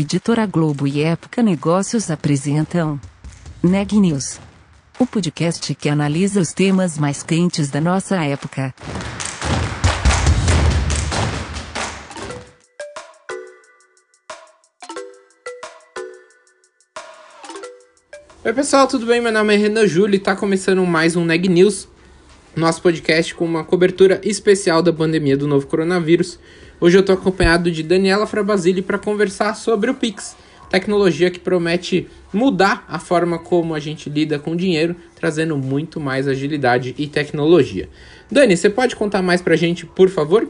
Editora Globo e Época Negócios apresentam Neg News, o podcast que analisa os temas mais quentes da nossa época. Oi pessoal, tudo bem? Meu nome é Renan Júlio e está começando mais um Neg News, nosso podcast com uma cobertura especial da pandemia do novo coronavírus. Hoje eu estou acompanhado de Daniela Frabasile para conversar sobre o Pix, tecnologia que promete mudar a forma como a gente lida com dinheiro, trazendo muito mais agilidade e tecnologia. Dani, você pode contar mais para a gente, por favor?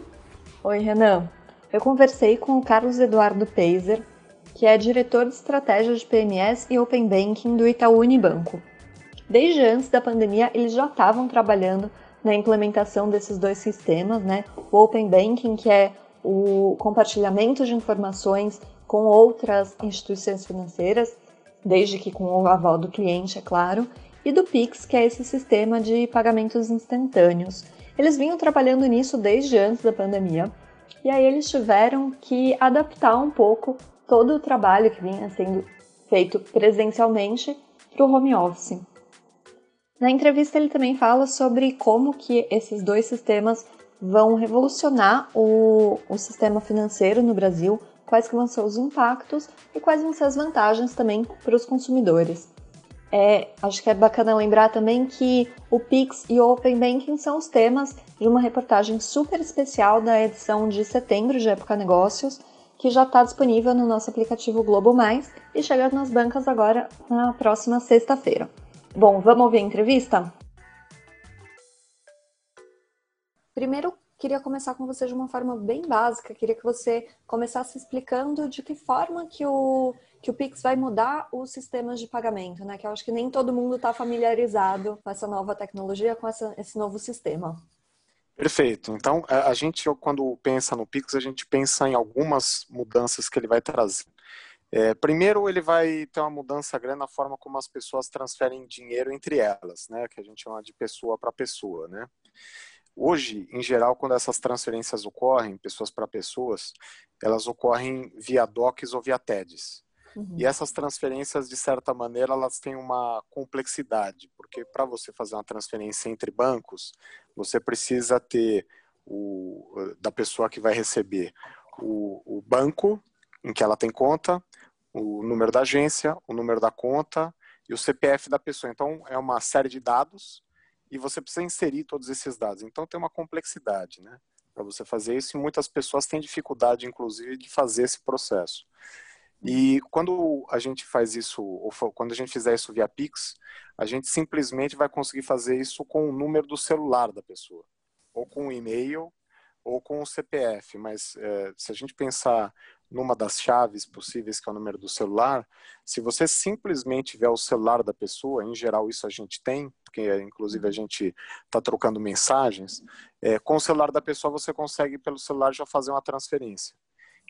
Oi, Renan. Eu conversei com o Carlos Eduardo Peiser, que é diretor de estratégia de PMS e Open Banking do Itaú Unibanco. Desde antes da pandemia, eles já estavam trabalhando na implementação desses dois sistemas, né? O Open Banking, que é o compartilhamento de informações com outras instituições financeiras, desde que com o aval do cliente, é claro, e do Pix, que é esse sistema de pagamentos instantâneos. Eles vinham trabalhando nisso desde antes da pandemia, e aí eles tiveram que adaptar um pouco todo o trabalho que vinha sendo feito presencialmente para o home office. Na entrevista ele também fala sobre como que esses dois sistemas vão revolucionar o, o sistema financeiro no Brasil, quais que vão ser os impactos e quais vão ser as vantagens também para os consumidores. É, acho que é bacana lembrar também que o Pix e o Open Banking são os temas de uma reportagem super especial da edição de setembro de Época Negócios, que já está disponível no nosso aplicativo Globo Mais e chega nas bancas agora na próxima sexta-feira. Bom, vamos ouvir a entrevista? Primeiro, queria começar com você de uma forma bem básica. Queria que você começasse explicando de que forma que o, que o Pix vai mudar os sistemas de pagamento, né? Que eu acho que nem todo mundo está familiarizado com essa nova tecnologia, com essa, esse novo sistema. Perfeito. Então, a gente, quando pensa no Pix, a gente pensa em algumas mudanças que ele vai trazer. É, primeiro, ele vai ter uma mudança grande na forma como as pessoas transferem dinheiro entre elas, né? Que a gente chama de pessoa para pessoa, né? Hoje, em geral, quando essas transferências ocorrem, pessoas para pessoas, elas ocorrem via DOCs ou via TEDs. Uhum. E essas transferências, de certa maneira, elas têm uma complexidade, porque para você fazer uma transferência entre bancos, você precisa ter o, da pessoa que vai receber o, o banco em que ela tem conta, o número da agência, o número da conta e o CPF da pessoa. Então, é uma série de dados e você precisa inserir todos esses dados. Então, tem uma complexidade, né? Para você fazer isso, e muitas pessoas têm dificuldade, inclusive, de fazer esse processo. E quando a gente faz isso, ou quando a gente fizer isso via Pix, a gente simplesmente vai conseguir fazer isso com o número do celular da pessoa, ou com o e-mail, ou com o CPF. Mas é, se a gente pensar numa das chaves possíveis, que é o número do celular, se você simplesmente tiver o celular da pessoa, em geral isso a gente tem, porque inclusive a gente está trocando mensagens, é, com o celular da pessoa você consegue pelo celular já fazer uma transferência.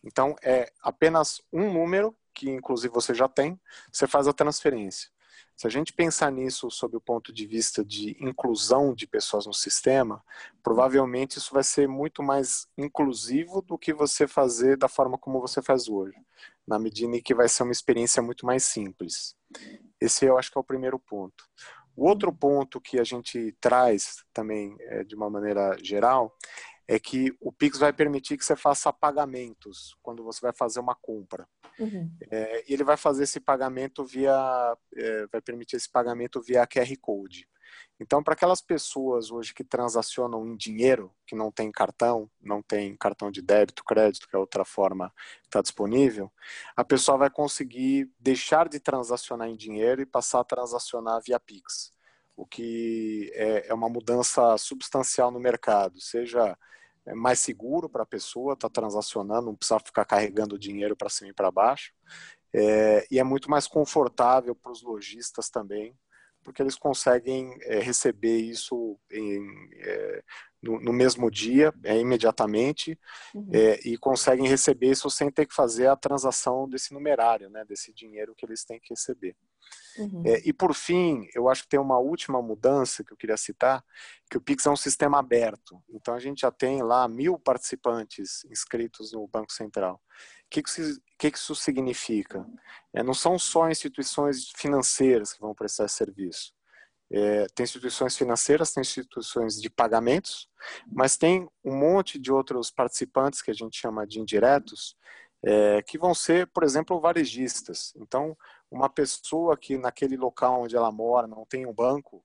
Então é apenas um número, que inclusive você já tem, você faz a transferência. Se a gente pensar nisso sob o ponto de vista de inclusão de pessoas no sistema, provavelmente isso vai ser muito mais inclusivo do que você fazer da forma como você faz hoje, na medida em que vai ser uma experiência muito mais simples. Esse eu acho que é o primeiro ponto. O outro ponto que a gente traz também é, de uma maneira geral é que o Pix vai permitir que você faça pagamentos quando você vai fazer uma compra. Uhum. É, e ele vai fazer esse pagamento via, é, vai permitir esse pagamento via QR Code. Então, para aquelas pessoas hoje que transacionam em dinheiro, que não tem cartão, não tem cartão de débito, crédito, que é outra forma que está disponível, a pessoa vai conseguir deixar de transacionar em dinheiro e passar a transacionar via Pix, o que é, é uma mudança substancial no mercado, seja é mais seguro para a pessoa estar tá transacionando, não precisar ficar carregando dinheiro para cima e para baixo. É, e é muito mais confortável para os lojistas também, porque eles conseguem é, receber isso em, é, no, no, mesmo dia, é, imediatamente, uhum. É, e conseguem receber isso sem ter que fazer a transação desse numerário, né, desse dinheiro que eles têm que receber. Uhum. É, e por fim, eu acho que tem uma última mudança que eu queria citar, que o Pix é um sistema aberto. Então a gente já tem lá mil participantes inscritos no Banco Central. que, que, que, que isso significa? É, não são só instituições financeiras que vão prestar serviço. É, tem instituições financeiras, tem instituições de pagamentos, mas tem um monte de outros participantes que a gente chama de indiretos, é, que vão ser, por exemplo, varejistas. Então, uma pessoa que naquele local onde ela mora não tem um banco,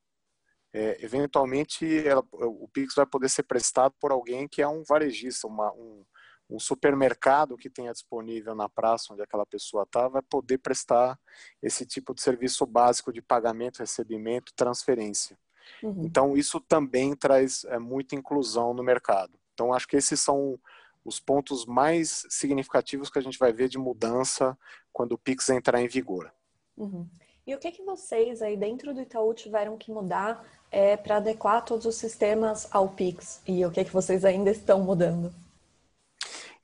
é, eventualmente ela, o Pix vai poder ser prestado por alguém que é um varejista, uma, um, um supermercado que tenha disponível na praça onde aquela pessoa está, vai poder prestar esse tipo de serviço básico de pagamento, recebimento, transferência. Uhum. Então, isso também traz é, muita inclusão no mercado. Então, acho que esses são os pontos mais significativos que a gente vai ver de mudança quando o Pix entrar em vigor. Uhum. E o que, que vocês aí dentro do Itaú tiveram que mudar é, para adequar todos os sistemas ao Pix? E o que, que vocês ainda estão mudando?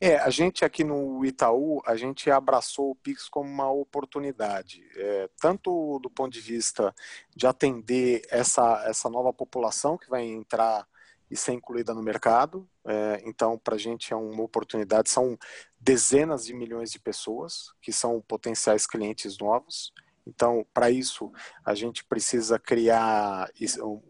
É, a gente aqui no Itaú, a gente abraçou o Pix como uma oportunidade, é, tanto do ponto de vista de atender essa, essa nova população que vai entrar e ser incluída no mercado. É, então, para a gente é uma oportunidade. São dezenas de milhões de pessoas que são potenciais clientes novos. Então, para isso, a gente precisa criar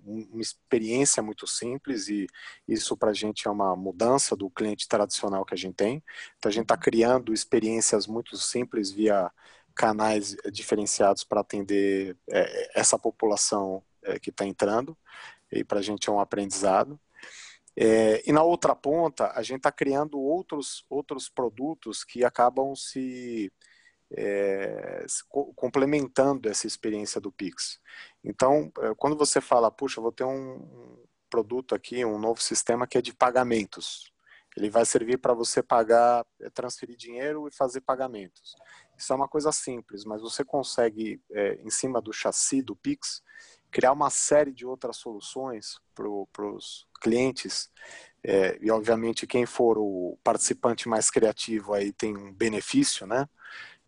uma experiência muito simples e isso para a gente é uma mudança do cliente tradicional que a gente tem. Então, a gente está criando experiências muito simples via canais diferenciados para atender é, essa população é, que está entrando e para a gente é um aprendizado. É, e na outra ponta, a gente está criando outros, outros produtos que acabam se, é, se complementando essa experiência do Pix. Então, é, quando você fala, puxa, vou ter um produto aqui, um novo sistema que é de pagamentos. Ele vai servir para você pagar, é, transferir dinheiro e fazer pagamentos. Isso é uma coisa simples, mas você consegue, é, em cima do chassi do Pix, criar uma série de outras soluções para os clientes. É, e obviamente quem for o participante mais criativo aí tem um benefício, né?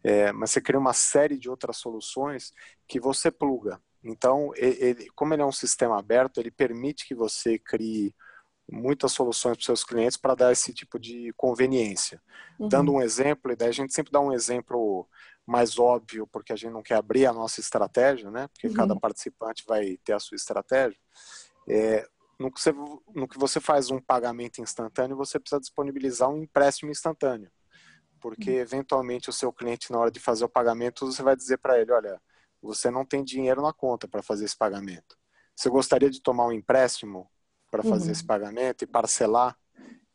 É, mas você cria uma série de outras soluções que você pluga. Então, ele, como ele é um sistema aberto, ele permite que você crie muitas soluções para seus clientes para dar esse tipo de conveniência. Uhum. Dando um exemplo, e daí a gente sempre dá um exemplo mais óbvio, porque a gente não quer abrir a nossa estratégia, né? Porque uhum. cada participante vai ter a sua estratégia. É, no, que você, no que você faz um pagamento instantâneo, você precisa disponibilizar um empréstimo instantâneo. Porque, uhum. eventualmente, o seu cliente, na hora de fazer o pagamento, você vai dizer para ele: olha, você não tem dinheiro na conta para fazer esse pagamento. Você gostaria de tomar um empréstimo para fazer uhum. esse pagamento e parcelar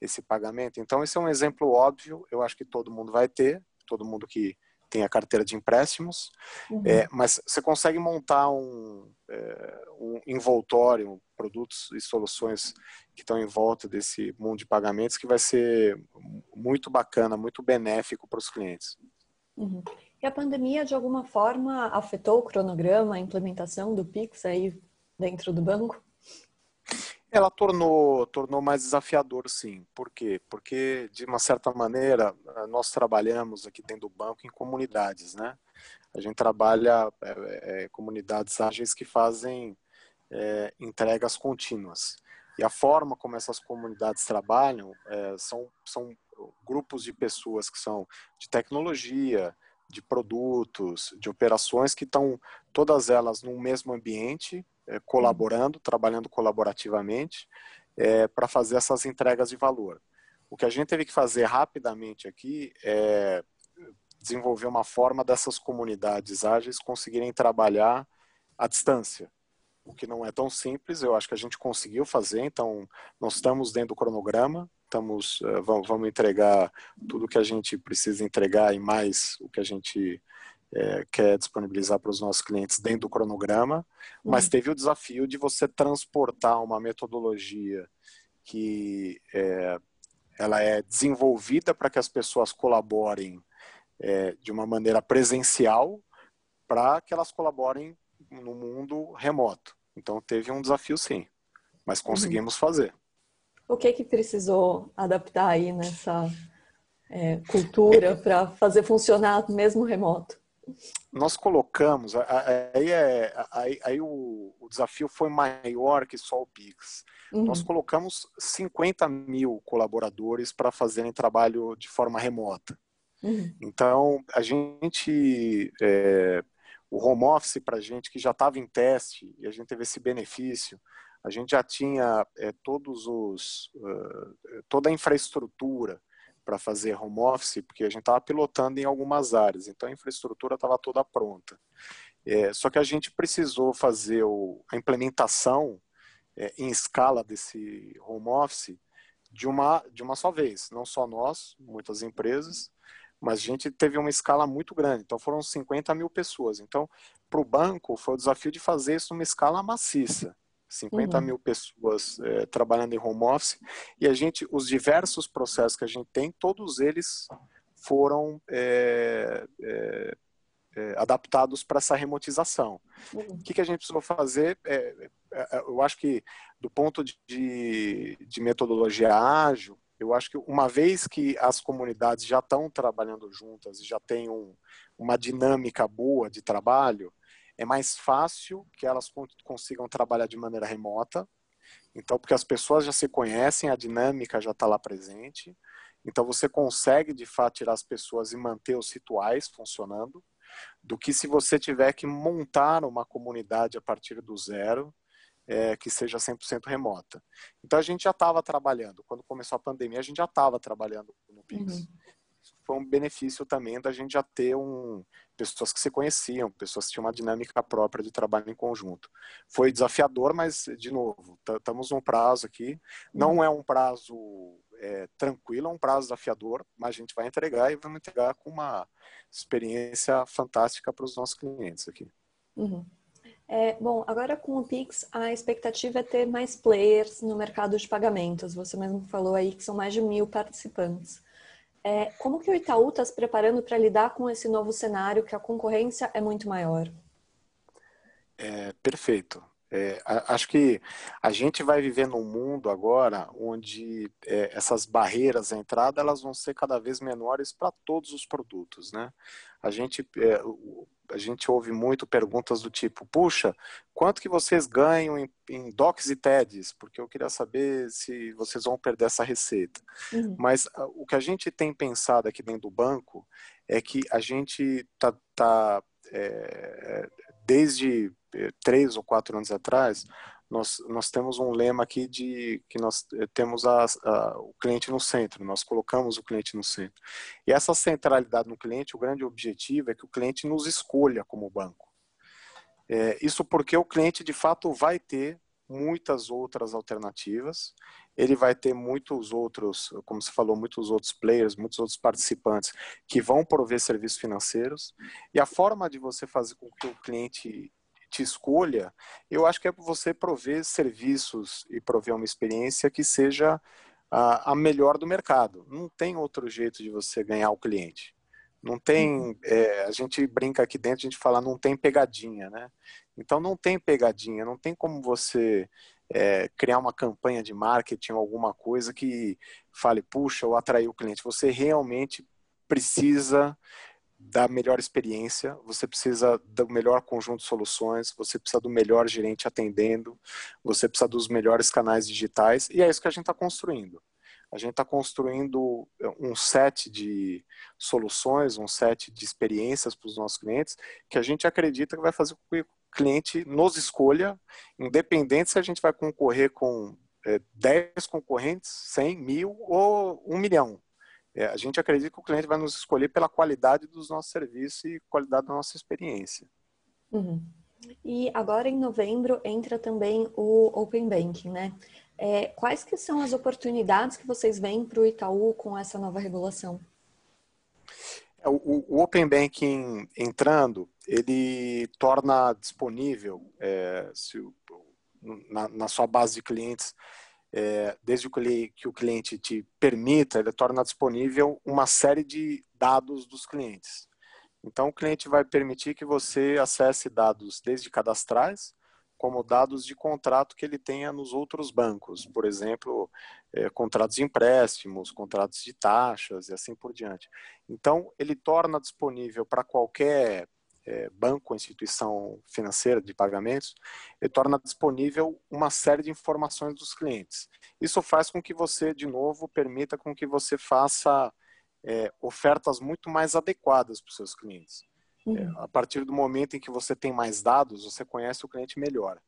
esse pagamento? Então, esse é um exemplo óbvio, eu acho que todo mundo vai ter, todo mundo que tem a carteira de empréstimos, uhum. é, mas você consegue montar um, é, um envoltório, produtos e soluções que estão em volta desse mundo de pagamentos que vai ser muito bacana, muito benéfico para os clientes. Uhum. E a pandemia, de alguma forma, afetou o cronograma, a implementação do Pix aí dentro do banco? Ela tornou, tornou mais desafiador, sim. Por quê? Porque, de uma certa maneira, nós trabalhamos aqui dentro do banco em comunidades, né? A gente trabalha é, é, comunidades ágeis que fazem é, entregas contínuas. E a forma como essas comunidades trabalham são, são grupos de pessoas que são de tecnologia, de produtos, de operações que estão todas elas no mesmo ambiente, é, colaborando, trabalhando colaborativamente é, para fazer essas entregas de valor. O que a gente teve que fazer rapidamente aqui é desenvolver uma forma dessas comunidades ágeis conseguirem trabalhar à distância, o que não é tão simples. Eu acho que a gente conseguiu fazer. Então, nós estamos dentro do cronograma, estamos é, vamos entregar tudo que a gente precisa entregar e mais o que a gente é, quer disponibilizar para os nossos clientes dentro do cronograma, mas uhum. teve o desafio de você transportar uma metodologia que é, ela é desenvolvida para que as pessoas colaborem é, de uma maneira presencial para que elas colaborem no mundo remoto. Então teve um desafio sim, mas uhum. conseguimos fazer. O que que precisou adaptar aí nessa é, cultura para fazer funcionar mesmo remoto? nós colocamos, aí, é, aí, aí o, o, desafio foi maior que só o Pix. Uhum. Nós colocamos 50 mil colaboradores para fazerem trabalho de forma remota. Uhum. Então, a gente, é, o home office para a gente que já estava em teste e a gente teve esse benefício, a gente já tinha é, todos os, uh, toda a infraestrutura para fazer home office, porque a gente estava pilotando em algumas áreas, então a infraestrutura estava toda pronta. É, só que a gente precisou fazer o, a implementação é, em escala desse home office de uma, de uma só vez, não só nós, muitas empresas, mas a gente teve uma escala muito grande, então foram 50 mil pessoas. Então, para o banco, foi o desafio de fazer isso numa escala maciça. 50 uhum. mil pessoas é, trabalhando em home office e a gente, os diversos processos que a gente tem, todos eles foram é, é, adaptados para essa remotização. Uhum. O que, que, a gente precisou fazer? eu acho que do ponto de, de metodologia ágil, eu acho que uma vez que as comunidades já estão trabalhando juntas e já tem um, uma dinâmica boa de trabalho, é mais fácil que elas consigam trabalhar de maneira remota. Então, porque as pessoas já se conhecem, a dinâmica já está lá presente. Então, você consegue, de fato, tirar as pessoas e manter os rituais funcionando, do que se você tiver que montar uma comunidade a partir do zero, é, que seja 100% remota. Então, a gente já estava trabalhando. Quando começou a pandemia, a gente já estava trabalhando no Pix. Uhum foi um benefício também da gente já ter um, pessoas que se conheciam, pessoas que tinham uma dinâmica própria de trabalho em conjunto. Foi desafiador, mas, de novo, estamos num prazo aqui. Não é um prazo é, tranquilo, é um prazo desafiador, mas a gente vai entregar e vamos entregar com uma experiência fantástica para os nossos clientes aqui. Uhum. É, bom, agora com o Pix, a expectativa é ter mais players no mercado de pagamentos. Você mesmo falou aí que são mais de mil participantes. É, como que o Itaú está se preparando para lidar com esse novo cenário que a concorrência é muito maior? É, perfeito. É, acho que a gente vai viver num mundo agora onde é, essas barreiras à entrada elas vão ser cada vez menores para todos os produtos, né? A gente é, a gente ouve muito perguntas do tipo, puxa, quanto que vocês ganham em, em DOCs e TEDs? Porque eu queria saber se vocês vão perder essa receita. Uhum. Mas uh, o que a gente tem pensado aqui dentro do banco é que a gente está tá, é, desde é, três ou quatro anos atrás, nós, nós temos um lema aqui de que nós eh, temos a, a, o cliente no centro, nós colocamos o cliente no centro. E essa centralidade no cliente, o grande objetivo é que o cliente nos escolha como banco. É, isso porque o cliente, de fato, vai ter muitas outras alternativas, ele vai ter muitos outros, como você falou, muitos outros players, muitos outros participantes que vão prover serviços financeiros, e a forma de você fazer com que o cliente te escolha, eu acho que é você prover serviços e prover uma experiência que seja a, a melhor do mercado. Não tem outro jeito de você ganhar o cliente. Não tem, uhum. é, a gente brinca aqui dentro, a gente fala, não tem pegadinha, né? Então não tem pegadinha, não tem como você é, criar uma campanha de marketing, alguma coisa que fale, puxa, eu atraí o cliente. Você realmente precisa da melhor experiência, você precisa do melhor conjunto de soluções, você precisa do melhor gerente atendendo, você precisa dos melhores canais digitais, e é isso que a gente está construindo. A gente está construindo um set de soluções, um set de experiências para os nossos clientes, que a gente acredita que vai fazer com que o cliente nos escolha, independente se a gente vai concorrer com é, 10 concorrentes, 100 mil ou 1 milhão. É, a gente acredita que o cliente vai nos escolher pela qualidade dos nossos serviços e qualidade da nossa experiência. Uhum. E agora em novembro entra também o Open Banking, né? É, quais que são as oportunidades que vocês veem para o Itaú com essa nova regulação? É, o, o, Open Banking entrando, ele torna disponível, é, se, na, na sua base de clientes, é, desde que o cliente te permita, ele torna disponível uma série de dados dos clientes. Então, o cliente vai permitir que você acesse dados desde cadastrais, como dados de contrato que ele tenha nos outros bancos, por exemplo, é, contratos de empréstimos, contratos de taxas e assim por diante. Então, ele torna disponível para qualquer é, banco instituição financeira de pagamentos, ele torna disponível uma série de informações dos clientes. Isso faz com que você, de novo, permita com que você faça é, ofertas muito mais adequadas para os seus clientes. É, uhum. a partir do momento em que você tem mais dados, você conhece o cliente melhor.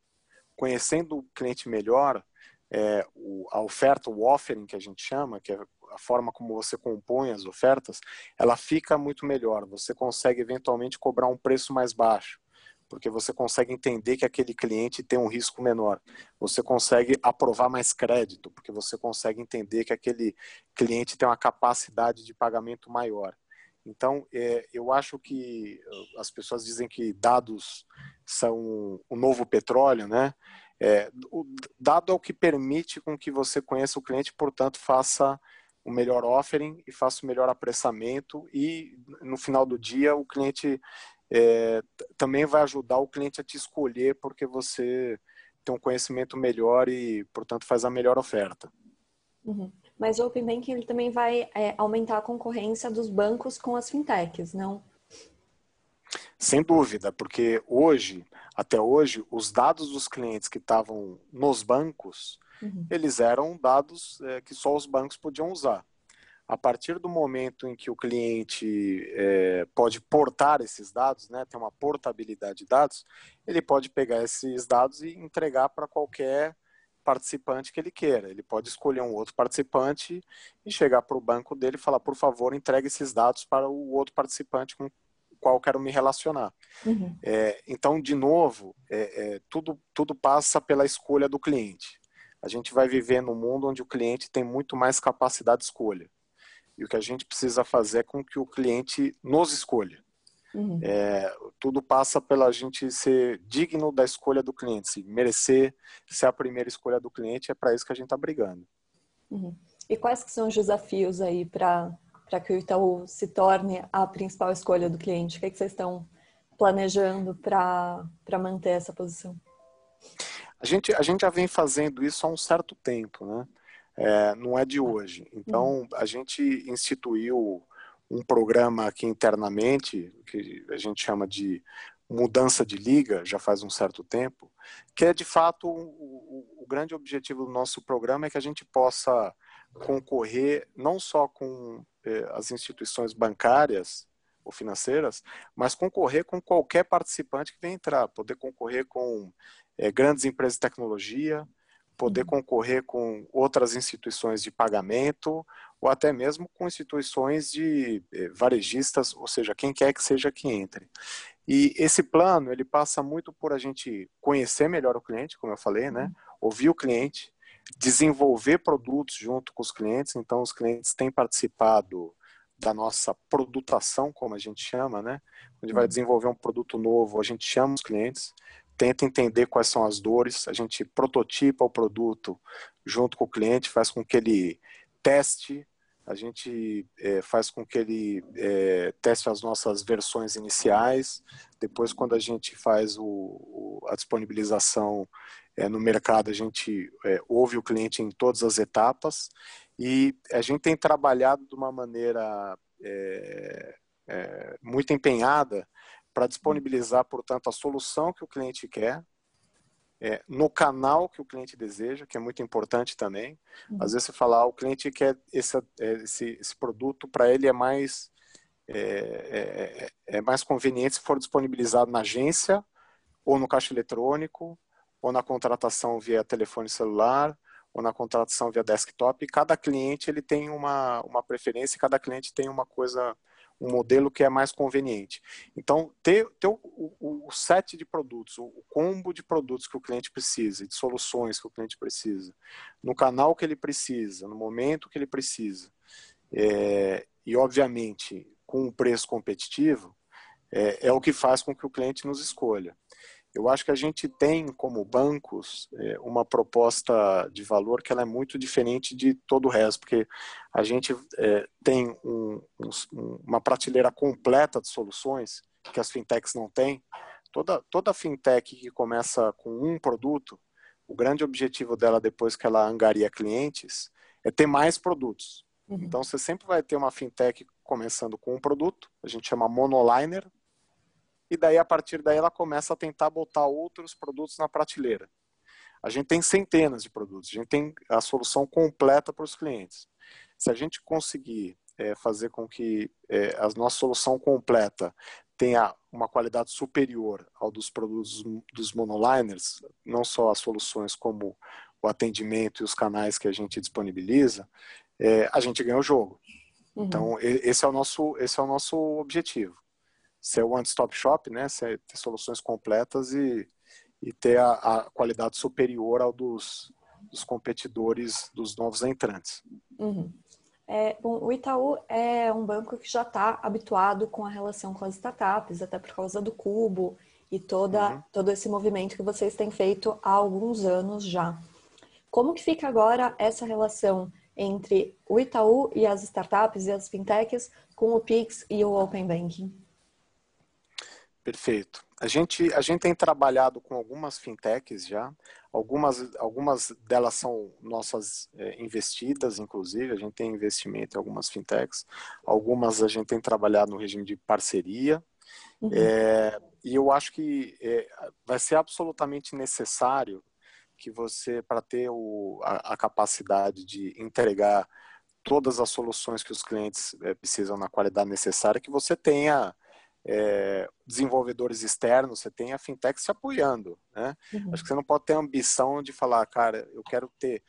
Conhecendo o cliente melhor, é, o, a oferta, o offering que a gente chama, que é a forma como você compõe as ofertas, ela fica muito melhor. Você consegue eventualmente cobrar um preço mais baixo, porque você consegue entender que aquele cliente tem um risco menor. Você consegue aprovar mais crédito, porque você consegue entender que aquele cliente tem uma capacidade de pagamento maior. Então, é, eu acho que uh, as pessoas dizem que dados são o novo petróleo, né? É, o dado é o que permite com que você conheça o cliente, portanto, faça o melhor offering e faça o melhor apressamento e no final do dia o cliente é, também vai ajudar o cliente a te escolher porque você tem um conhecimento melhor e, portanto, faz a melhor oferta. Uhum. Mas o Open Banking ele também vai é, aumentar a concorrência dos bancos com as fintechs, não? Sem dúvida, porque hoje, até hoje, os dados dos clientes que estavam nos bancos, uhum. eles eram dados é, que só os bancos podiam usar. A partir do momento em que o cliente é, pode portar esses dados, né, tem uma portabilidade de dados, ele pode pegar esses dados e entregar para qualquer participante que ele queira. Ele pode escolher um outro participante e chegar para o banco dele e falar, por favor, entregue esses dados para o outro participante com o qual quero me relacionar. Uhum. É, então, de novo, é, é, tudo, tudo passa pela escolha do cliente. A gente vai viver num mundo onde o cliente tem muito mais capacidade de escolha. E o que a gente precisa fazer é com que o cliente nos escolha. Uhum. É, tudo passa pela gente ser digno da escolha do cliente, se merecer ser a primeira escolha do cliente, é para isso que a gente está brigando. Uhum. E quais que são os desafios aí para que o Itaú se torne a principal escolha do cliente? O que, é que vocês estão planejando para manter essa posição? A gente, a gente já vem fazendo isso há um certo tempo, né? É, não é de hoje. Então, a gente instituiu um programa aqui internamente, que a gente chama de mudança de liga, já faz um certo tempo, que é de fato o, o, o grande objetivo do nosso programa é que a gente possa concorrer não só com eh, as instituições bancárias ou financeiras, mas concorrer com qualquer participante que venha entrar, poder concorrer com eh, grandes empresas de tecnologia, poder uhum. concorrer com outras instituições de pagamento ou até mesmo com instituições de eh, varejistas, ou seja, quem quer que seja que entre. E esse plano, ele passa muito por a gente conhecer melhor o cliente, como eu falei, né? Uhum. Ouvir o cliente, desenvolver produtos junto com os clientes. Então, os clientes têm participado da nossa produtação, como a gente chama, né? A gente vai uhum. desenvolver um produto novo, a gente chama os clientes, tenta entender quais são as dores, a gente prototipa o produto junto com o cliente, faz com que ele teste, a gente é, faz com que ele é, teste as nossas versões iniciais, depois quando a gente faz o, o, a disponibilização é, no mercado, a gente ouve o cliente em todas as etapas e a gente tem trabalhado de uma maneira é, é, muito empenhada para disponibilizar, portanto, a solução que o cliente quer, é, no canal que o cliente deseja, que é muito importante também. Uhum. Às vezes você fala, ah, o cliente quer esse, é, esse, esse produto, para ele é mais, é, é, é, mais conveniente se for disponibilizado na agência, ou no caixa eletrônico, ou na contratação via telefone celular, ou na contratação via desktop. Cada cliente ele tem uma, uma preferência, cada cliente tem uma coisa um modelo que é mais conveniente. Então, ter, ter o, o, o set de produtos, o, o, combo de produtos que o cliente precisa, de soluções que o cliente precisa, no canal que ele precisa, no momento que ele precisa, é, e obviamente com um preço competitivo, é, é o que faz com que o cliente nos escolha. Eu acho que a gente tem, como bancos, é, uma proposta de valor que ela é muito diferente de todo o resto, porque a gente é, tem um, um, uma prateleira completa de soluções que as fintechs não têm. Toda, toda fintech que começa com um produto, o grande objetivo dela depois que ela angaria clientes é ter mais produtos. Uhum. Então você sempre vai ter uma fintech começando com um produto, a gente chama monoliner, e daí a partir daí ela começa a tentar botar outros produtos na prateleira. A gente tem centenas de produtos, a gente tem a solução completa para os clientes. Se a gente conseguir é, fazer com que é, a nossa solução completa tenha uma qualidade superior ao dos produtos dos monoliners, não só as soluções como o atendimento e os canais que a gente disponibiliza, é, a gente ganha o jogo. Uhum. Então esse é o nosso esse é o nosso objetivo, ser o one-stop shop, né? Ser, ter soluções completas e, e ter a, a qualidade superior ao dos, dos competidores dos novos entrantes. Uhum. É, bom, o Itaú é um banco que já está habituado com a relação com as startups, até por causa do Cubo e toda, uhum. todo esse movimento que vocês têm feito há alguns anos já. Como que fica agora essa relação entre o Itaú e as startups e as fintechs com o Pix e o Open Banking? Perfeito. A gente, a gente tem trabalhado com algumas fintechs já, algumas, algumas delas são nossas é, investidas, inclusive, a gente tem investimento em algumas fintechs, algumas a gente tem trabalhado no regime de parceria, uhum. é, e eu acho que é, vai ser absolutamente necessário que você, para ter o, a, a, capacidade de entregar todas as soluções que os clientes é, precisam na qualidade necessária, que você tenha é, desenvolvedores externos, você tem a fintech se apoiando. Né? Uhum. Acho que você não pode ter a ambição de falar, cara, eu quero ter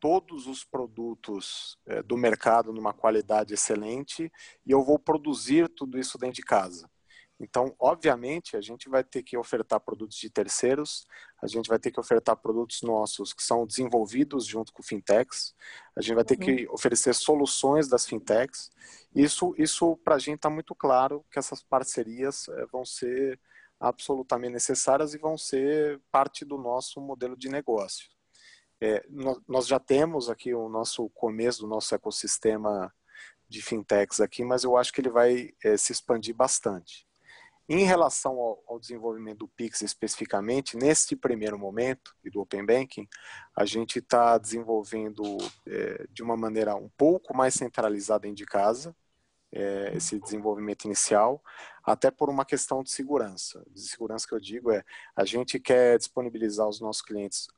todos os produtos é, do mercado numa qualidade excelente e eu vou produzir tudo isso dentro de casa. Então, obviamente, a gente vai ter que ofertar produtos de terceiros, a gente vai ter que ofertar produtos nossos que são desenvolvidos junto com fintechs, a gente vai ter uhum. que oferecer soluções das fintechs. Isso, isso para a gente está muito claro que essas parcerias é, vão ser absolutamente necessárias e vão ser parte do nosso modelo de negócio. É, nós já temos aqui o nosso começo do nosso ecossistema de fintechs aqui, mas eu acho que ele vai é, se expandir bastante. Em relação ao, ao, desenvolvimento do Pix especificamente, neste primeiro momento e do Open Banking, a gente está desenvolvendo é, de uma maneira um pouco mais centralizada dentro de casa, é, esse desenvolvimento inicial, até por uma questão de segurança. De segurança que eu digo é, a gente quer disponibilizar aos nossos clientes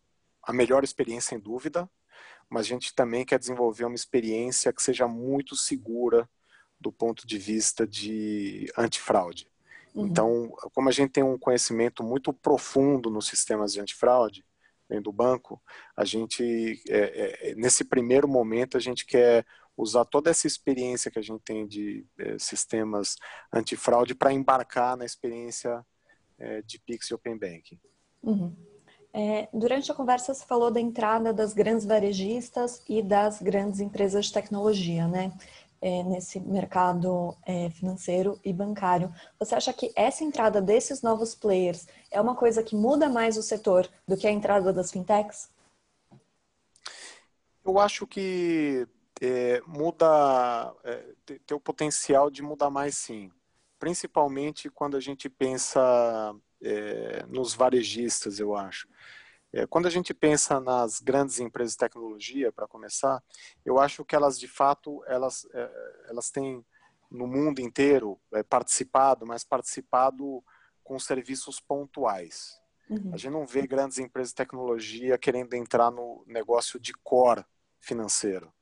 a melhor experiência em dúvida, mas a gente também quer desenvolver uma experiência que seja muito segura do ponto de vista de antifraude. Uhum. Então, como a gente tem um conhecimento muito profundo nos sistemas de antifraude dentro do banco, a gente, é, é, nesse primeiro momento, a gente quer usar toda essa experiência que a gente tem de é, sistemas antifraude para embarcar na experiência é, de Pix e Open Banking. Uhum. É, durante a conversa você falou da entrada das grandes varejistas e das grandes empresas de tecnologia, né? É, nesse mercado é, financeiro e bancário. Você acha que essa entrada desses novos players é uma coisa que muda mais o setor do que a entrada das fintechs? Eu acho que é, muda, é, tem o potencial de mudar mais sim. Principalmente quando a gente pensa é, nos varejistas, eu acho. É, quando a gente pensa nas grandes empresas de tecnologia, para começar, eu acho que elas de fato elas é, elas têm no mundo inteiro é, participado, mas participado com serviços pontuais. Uhum. A gente não vê grandes empresas de tecnologia querendo entrar no negócio de core financeiro.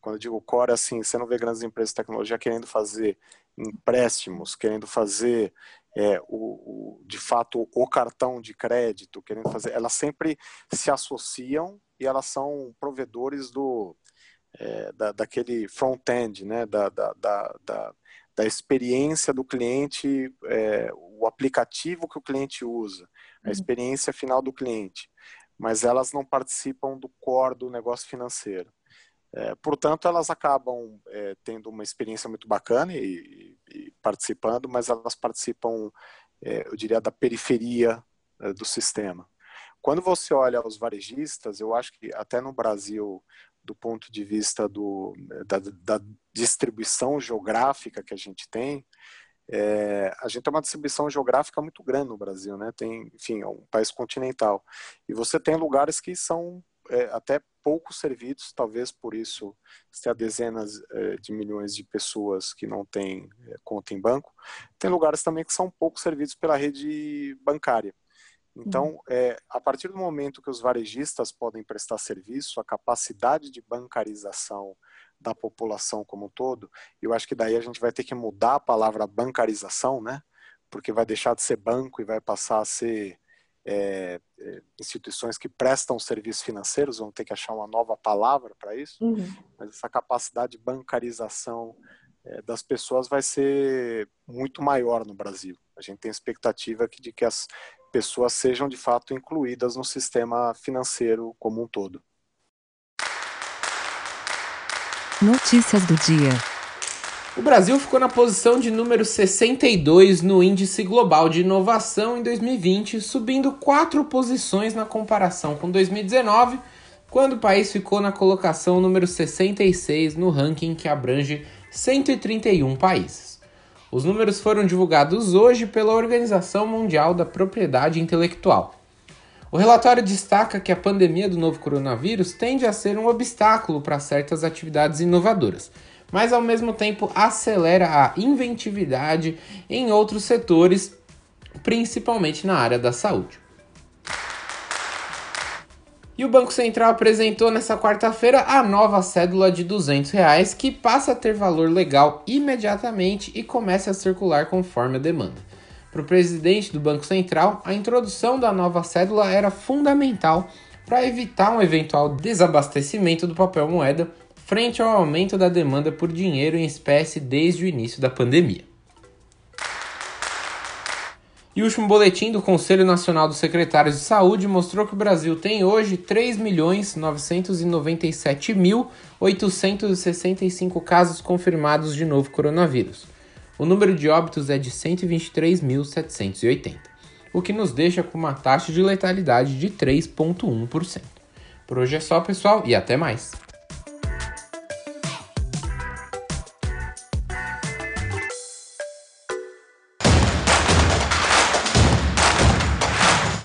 Quando eu digo core, assim, você não vê grandes empresas de tecnologia querendo fazer empréstimos, querendo fazer é, o, o, de fato o cartão de crédito, querendo fazer, elas sempre se associam e elas são provedores do é, da, daquele front-end, né, da, da, da, da, da experiência do cliente, é, o aplicativo que o cliente usa, a uhum. experiência final do cliente, mas elas não participam do core do negócio financeiro. É, portanto, elas acabam é, tendo uma experiência muito bacana e participando, mas elas participam, é, eu diria, da periferia é, do sistema. Quando você olha os varejistas, eu acho que até no Brasil, do ponto de vista do, da, da distribuição geográfica que a gente tem, é, a gente tem uma distribuição geográfica muito grande no Brasil, né? Tem, enfim, é um país continental. E você tem lugares que são é, até pouco servidos, talvez por isso tenha dezenas é, de milhões de pessoas que não têm é, conta em banco. Tem lugares também que são pouco servidos pela rede bancária. Então, uhum. é, a partir do momento que os varejistas podem prestar serviço, a capacidade de bancarização da população como um todo. Eu acho que daí a gente vai ter que mudar a palavra bancarização, né? Porque vai deixar de ser banco e vai passar a ser é, é, instituições que prestam serviços financeiros, vão ter que achar uma nova palavra para isso, uhum. mas essa capacidade de bancarização é, das pessoas vai ser muito maior no Brasil. A gente tem expectativa de que as pessoas sejam de fato incluídas no sistema financeiro como um todo. Notícias do dia. O Brasil ficou na posição de número 62 no Índice Global de Inovação em 2020, subindo quatro posições na comparação com 2019, quando o país ficou na colocação número 66 no ranking que abrange 131 países. Os números foram divulgados hoje pela Organização Mundial da Propriedade Intelectual. O relatório destaca que a pandemia do novo coronavírus tende a ser um obstáculo para certas atividades inovadoras mas ao mesmo tempo acelera a inventividade em outros setores, principalmente na área da saúde. E o Banco Central apresentou nessa quarta-feira a nova cédula de 200 reais, que passa a ter valor legal imediatamente e começa a circular conforme a demanda. Para o presidente do Banco Central, a introdução da nova cédula era fundamental para evitar um eventual desabastecimento do papel moeda frente ao aumento da demanda por dinheiro em espécie desde o início da pandemia. E o último boletim do Conselho Nacional dos Secretários de Saúde mostrou que o Brasil tem hoje 3.997.865 casos confirmados de novo coronavírus. O número de óbitos é de 123.780, o que nos deixa com uma taxa de letalidade de 3,1%. Por hoje é só, pessoal, e até mais!